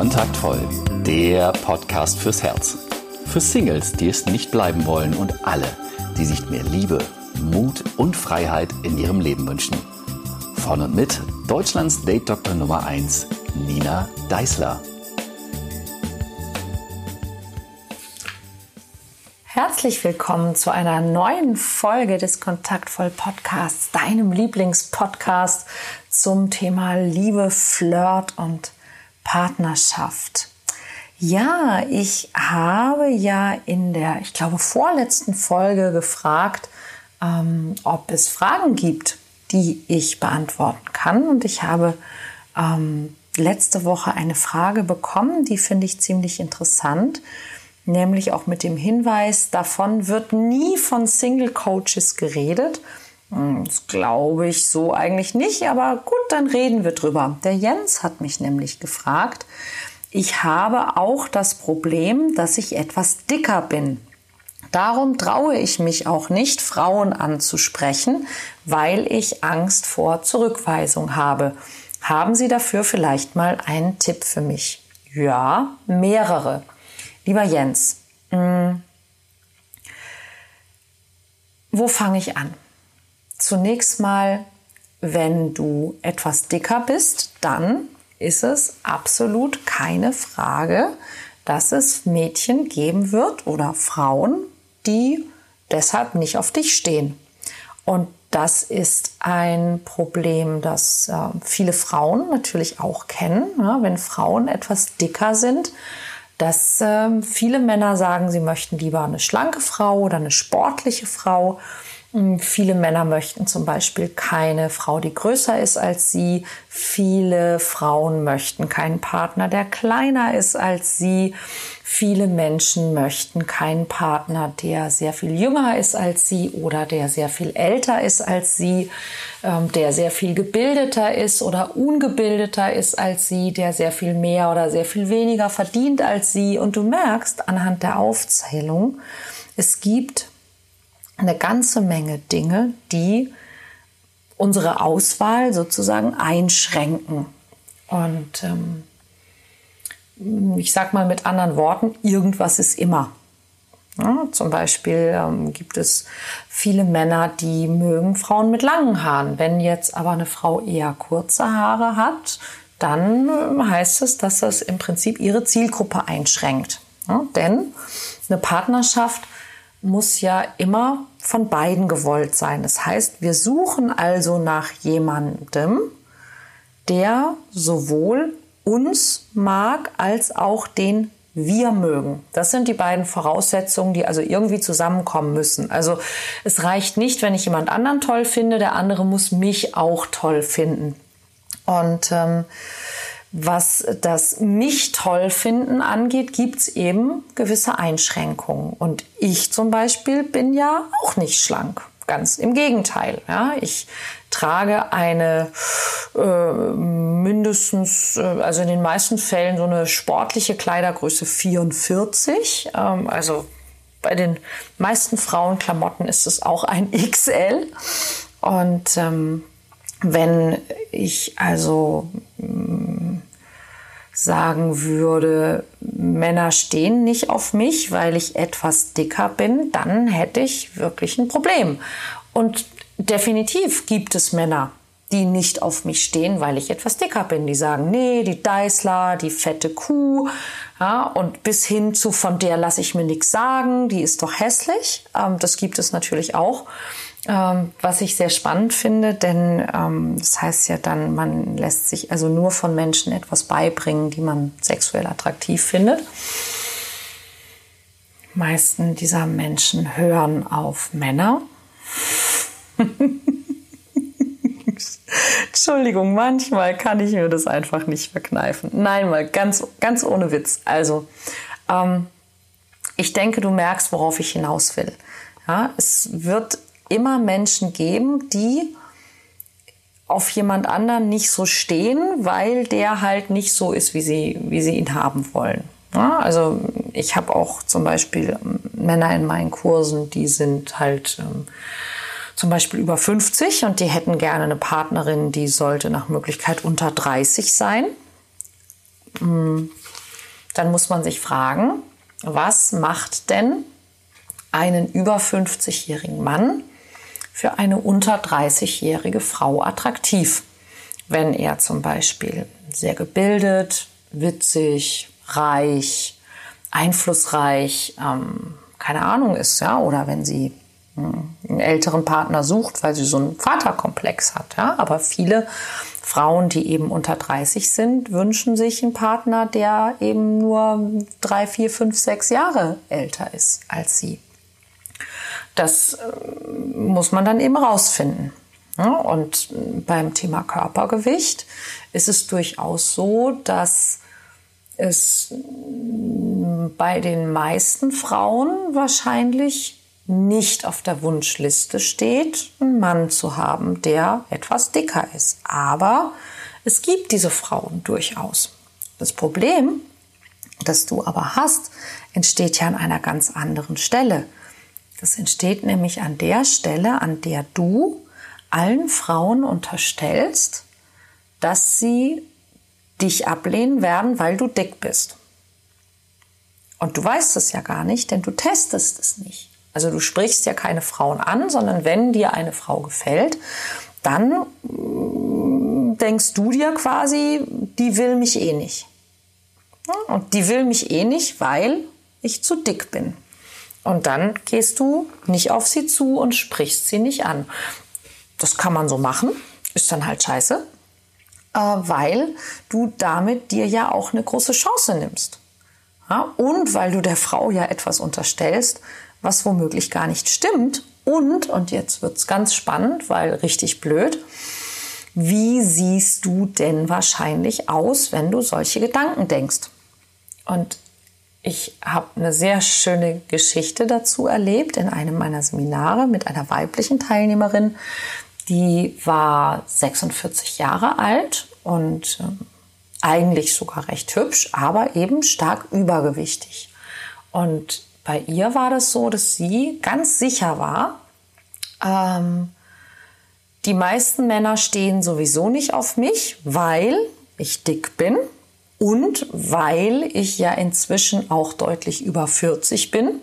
Kontaktvoll, der Podcast fürs Herz. Für Singles, die es nicht bleiben wollen und alle, die sich mehr Liebe, Mut und Freiheit in ihrem Leben wünschen. Von und mit Deutschlands Date-Doktor Nummer 1, Nina Deißler. Herzlich willkommen zu einer neuen Folge des Kontaktvoll Podcasts, deinem Lieblingspodcast zum Thema Liebe, Flirt und Partnerschaft. Ja, ich habe ja in der, ich glaube, vorletzten Folge gefragt, ähm, ob es Fragen gibt, die ich beantworten kann. Und ich habe ähm, letzte Woche eine Frage bekommen, die finde ich ziemlich interessant, nämlich auch mit dem Hinweis, davon wird nie von Single Coaches geredet. Hm, das glaube ich so eigentlich nicht, aber gut, dann reden wir drüber. Der Jens hat mich nämlich gefragt, ich habe auch das Problem, dass ich etwas dicker bin. Darum traue ich mich auch nicht, Frauen anzusprechen, weil ich Angst vor Zurückweisung habe. Haben Sie dafür vielleicht mal einen Tipp für mich? Ja, mehrere. Lieber Jens, mh, hm, wo fange ich an? Zunächst mal, wenn du etwas dicker bist, dann ist es absolut keine Frage, dass es Mädchen geben wird oder Frauen, die deshalb nicht auf dich stehen. Und das ist ein Problem, das äh, viele Frauen natürlich auch kennen. Ja, wenn Frauen etwas dicker sind, dass äh, viele Männer sagen, sie möchten lieber eine schlanke Frau oder eine sportliche Frau. Hm, viele Männer möchten zum Beispiel keine Frau, die größer ist als sie. Viele Frauen möchten keinen Partner, der kleiner ist als sie. Viele Menschen möchten keinen Partner, der sehr viel jünger ist als sie oder der sehr viel älter ist als sie, ähm, der sehr viel gebildeter ist oder ungebildeter ist als sie, der sehr viel mehr oder sehr viel weniger verdient als sie. Und du merkst anhand der Aufzählung, es gibt eine ganze Menge Dinge, die unsere Auswahl sozusagen einschränken. Und ähm, ich sage mal mit anderen Worten, irgendwas ist immer. Ja, zum Beispiel ähm, gibt es viele Männer, die mögen Frauen mit langen Haaren. Wenn jetzt aber eine Frau eher kurze Haare hat, dann äh, heißt es, dass das im Prinzip ihre Zielgruppe einschränkt. Ja, denn eine Partnerschaft muss ja immer von beiden gewollt sein. Das heißt, wir suchen also nach jemandem, der sowohl uns mag als auch den wir mögen. Das sind die beiden Voraussetzungen, die also irgendwie zusammenkommen müssen. Also es reicht nicht, wenn ich jemand anderen toll finde, der andere muss mich auch toll finden. Und ähm, was das mich toll finden angeht, gibt's eben gewisse Einschränkungen. Und ich zum Beispiel bin ja auch nicht schlank. Ganz im Gegenteil. Ja. Ich trage eine äh, mindestens, äh, also in den meisten Fällen so eine sportliche Kleidergröße 44. Ähm, also bei den meisten Frauenklamotten ist es auch ein XL. Und ähm, wenn ich also sagen würde, Männer stehen nicht auf mich, weil ich etwas dicker bin, dann hätte ich wirklich ein Problem. Und definitiv gibt es Männer, die nicht auf mich stehen, weil ich etwas dicker bin. Die sagen, nee, die Deißler, die fette Kuh, ja, und bis hin zu von der lasse ich mir nichts sagen, die ist doch hässlich. Ähm, das gibt es natürlich auch. Ähm, was ich sehr spannend finde, denn ähm, das heißt ja dann, man lässt sich also nur von Menschen etwas beibringen, die man sexuell attraktiv findet. Die meisten dieser Menschen hören auf Männer. Entschuldigung, manchmal kann ich mir das einfach nicht verkneifen. Nein, mal ganz, ganz ohne Witz. Also, ähm, ich denke, du merkst, worauf ich hinaus will. Ja, es wird immer Menschen geben, die auf jemand anderen nicht so stehen, weil der halt nicht so ist, wie sie, wie sie ihn haben wollen. Ja, also ich habe auch zum Beispiel ähm, Männer in meinen Kursen, die sind halt ähm, zum Beispiel über 50 und die hätten gerne eine Partnerin, die sollte nach Möglichkeit unter 30 sein. Hm, dann muss man sich fragen, was macht denn einen über 50-jährigen Mann für eine unter 30-jährige Frau attraktiv? Wenn er zum Beispiel sehr gebildet, witzig, reich, einflussreich, ähm, keine Ahnung ist, ja, oder wenn sie hm, einen älteren Partner sucht, weil sie so einen Vaterkomplex hat, ja, aber viele Frauen, die eben unter 30 sind, wünschen sich einen Partner, der eben nur drei, vier, fünf, sechs Jahre älter ist als sie. Das äh, muss man dann eben rausfinden. Und beim Thema Körpergewicht ist es durchaus so, dass es bei den meisten Frauen wahrscheinlich nicht auf der Wunschliste steht, einen Mann zu haben, der etwas dicker ist. Aber es gibt diese Frauen durchaus. Das Problem, das du aber hast, entsteht ja an einer ganz anderen Stelle. Das entsteht nämlich an der Stelle, an der du allen Frauen unterstellst, dass sie dich ablehnen werden, weil du dick bist. Und du weißt es ja gar nicht, denn du testest es nicht. Also du sprichst ja keine Frauen an, sondern wenn dir eine Frau gefällt, dann mm, denkst du dir quasi, die will mich eh nicht. Und die will mich eh nicht, weil ich zu dick bin. Und dann gehst du nicht auf sie zu und sprichst sie nicht an. Das kann man so machen, ist dann halt scheiße, äh, weil du damit dir ja auch eine große Chance nimmst. Und weil du der Frau ja etwas unterstellst, was womöglich gar nicht stimmt. Und, und jetzt wird's ganz spannend, weil richtig blöd, wie siehst du denn wahrscheinlich aus, wenn du solche Gedanken denkst? Und ich habe eine sehr schöne Geschichte dazu erlebt in einem meiner Seminare mit einer weiblichen Teilnehmerin. Die war 46 Jahre alt und äh, eigentlich sogar recht hübsch, aber eben stark übergewichtig. Und bei ihr war das so, dass sie ganz sicher war, ähm, die meisten Männer stehen sowieso nicht auf mich, weil ich dick bin und weil ich ja inzwischen auch deutlich über 40 bin.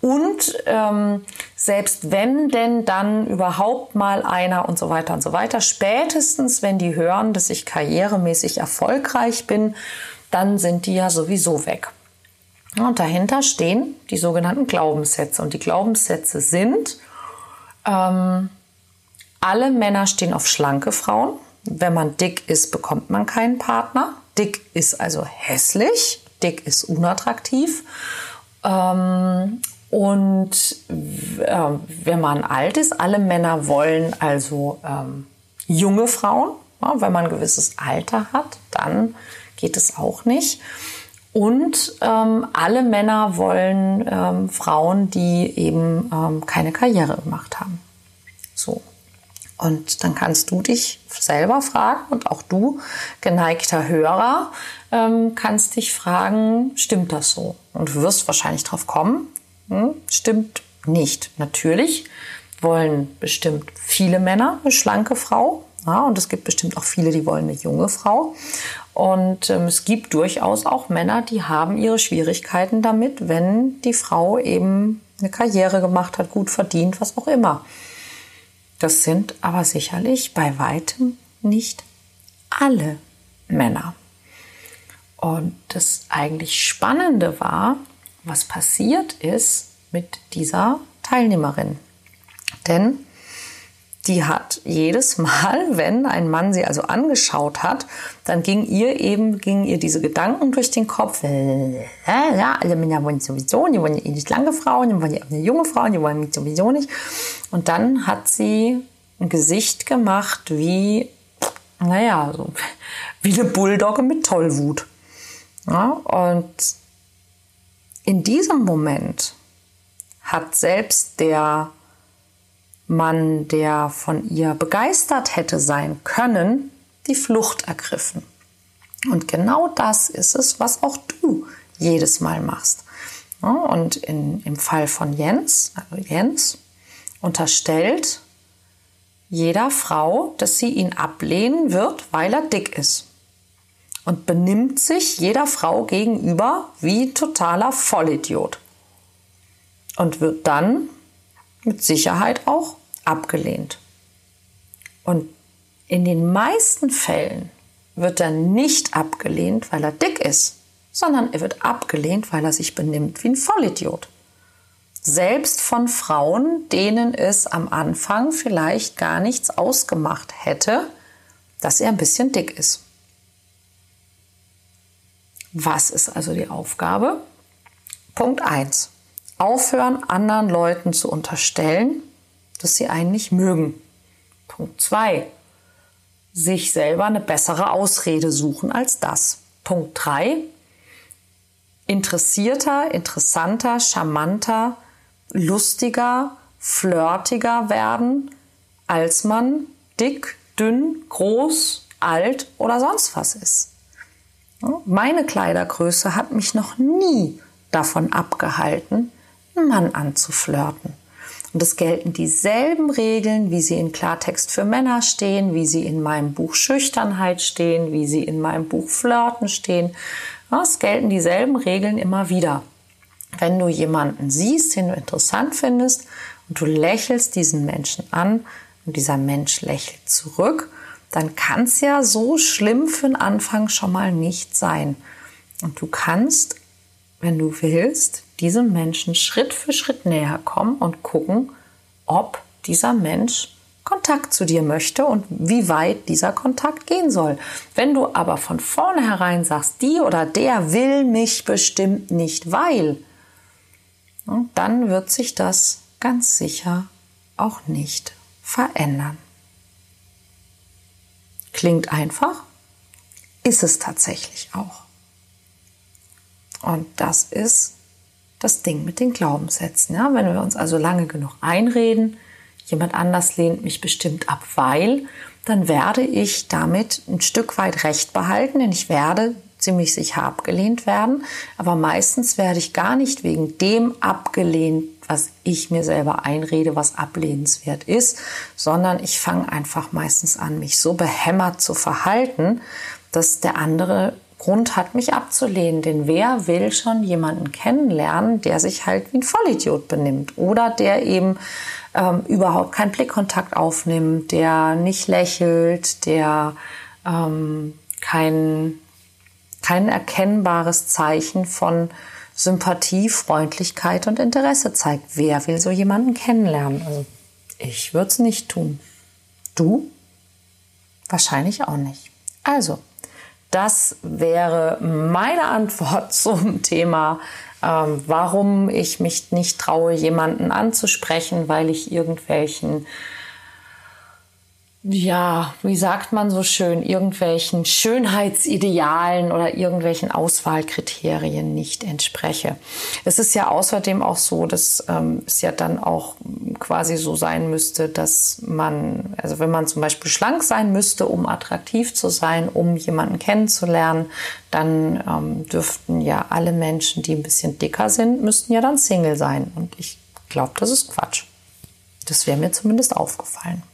Und ähm, selbst wenn denn dann überhaupt mal einer und so weiter und so weiter, spätestens wenn die hören, dass ich karrieremäßig erfolgreich bin, dann sind die ja sowieso weg. Und dahinter stehen die sogenannten Glaubenssätze. Und die Glaubenssätze sind, ähm, alle Männer stehen auf schlanke Frauen. Wenn man dick ist, bekommt man keinen Partner. Dick ist also hässlich. Dick ist unattraktiv. Ähm, und äh, wenn man alt ist, alle Männer wollen also ähm, junge Frauen. Ja, wenn man ein gewisses Alter hat, dann geht es auch nicht. Und ähm, alle Männer wollen ähm, Frauen, die eben ähm, keine Karriere gemacht haben. So. Und dann kannst du dich selber fragen und auch du, geneigter Hörer, ähm, kannst dich fragen, stimmt das so? Und du wirst wahrscheinlich drauf kommen, hm, stimmt nicht. Natürlich wollen bestimmt viele Männer eine schlanke Frau. Ja, und es gibt bestimmt auch viele, die wollen eine junge Frau. Und ähm, es gibt durchaus auch Männer, die haben ihre Schwierigkeiten damit, wenn die Frau eben eine Karriere gemacht hat, gut verdient, was auch immer. Das sind aber sicherlich bei weitem nicht alle Männer. Und das eigentlich Spannende war, was passiert ist mit dieser Teilnehmerin. Denn die hat jedes Mal, wenn ein Mann sie also angeschaut hat, dann ging ihr eben, gingen ihr diese Gedanken durch den Kopf. Äh, ja, alle Männer wollen sowieso, die wollen eh nicht lange Frauen, die wollen auch eine junge Frau, die wollen mich sowieso nicht. Und dann hat sie ein Gesicht gemacht wie, naja, so, wie eine Bulldogge mit Tollwut. Ja, und in diesem Moment hat selbst der Mann, der von ihr begeistert hätte sein können, die Flucht ergriffen. Und genau das ist es, was auch du jedes Mal machst. Und in, im Fall von Jens, also Jens, unterstellt jeder Frau, dass sie ihn ablehnen wird, weil er dick ist. und benimmt sich jeder Frau gegenüber wie totaler Vollidiot und wird dann mit Sicherheit auch abgelehnt. Und in den meisten Fällen wird er nicht abgelehnt, weil er dick ist, sondern er wird abgelehnt, weil er sich benimmt wie ein Vollidiot. Selbst von Frauen, denen es am Anfang vielleicht gar nichts ausgemacht hätte, dass er ein bisschen dick ist. Was ist also die Aufgabe? Punkt 1. Aufhören, anderen Leuten zu unterstellen, dass sie einen nicht mögen. Punkt 2. Sich selber eine bessere Ausrede suchen als das. Punkt 3. Interessierter, interessanter, charmanter, lustiger, flirtiger werden, als man dick, dünn, groß, alt oder sonst was ist. Meine Kleidergröße hat mich noch nie davon abgehalten, einen Mann anzuflirten. Und es gelten dieselben Regeln, wie sie in Klartext für Männer stehen, wie sie in meinem Buch Schüchternheit stehen, wie sie in meinem Buch Flirten stehen. Es gelten dieselben Regeln immer wieder. Wenn du jemanden siehst, den du interessant findest und du lächelst diesen Menschen an und dieser Mensch lächelt zurück, dann kann es ja so schlimm für den Anfang schon mal nicht sein. Und du kannst, wenn du willst, diesem Menschen Schritt für Schritt näher kommen und gucken, ob dieser Mensch Kontakt zu dir möchte und wie weit dieser Kontakt gehen soll. Wenn du aber von vornherein sagst, die oder der will mich bestimmt nicht, weil, dann wird sich das ganz sicher auch nicht verändern. Klingt einfach, ist es tatsächlich auch. Und das ist das Ding mit den Glaubenssätzen. Ja? Wenn wir uns also lange genug einreden, jemand anders lehnt mich bestimmt ab, weil, dann werde ich damit ein Stück weit Recht behalten, denn ich werde ziemlich sicher abgelehnt werden. Aber meistens werde ich gar nicht wegen dem abgelehnt, was ich mir selber einrede, was ablehnenswert ist, sondern ich fange einfach meistens an, mich so behämmert zu verhalten, dass der andere Grund hat, mich abzulehnen. Denn wer will schon jemanden kennenlernen, der sich halt wie ein Vollidiot benimmt oder der eben ähm, überhaupt keinen Blickkontakt aufnimmt, der nicht lächelt, der ähm, kein, kein erkennbares Zeichen von Sympathie, Freundlichkeit und Interesse zeigt. Wer will so jemanden kennenlernen? Also ich würde es nicht tun. Du? Wahrscheinlich auch nicht. Also, das wäre meine Antwort zum Thema, ähm, warum ich mich nicht traue, jemanden anzusprechen, weil ich irgendwelchen ja, wie sagt man so schön, irgendwelchen Schönheitsidealen oder irgendwelchen Auswahlkriterien nicht entspreche. Es ist ja außerdem auch so, dass ähm, es ja dann auch quasi so sein müsste, dass man, also wenn man zum Beispiel schlank sein müsste, um attraktiv zu sein, um jemanden kennenzulernen, dann ähm, dürften ja alle Menschen, die ein bisschen dicker sind, müssten ja dann Single sein. Und ich glaube, das ist Quatsch. Das wäre mir zumindest aufgefallen.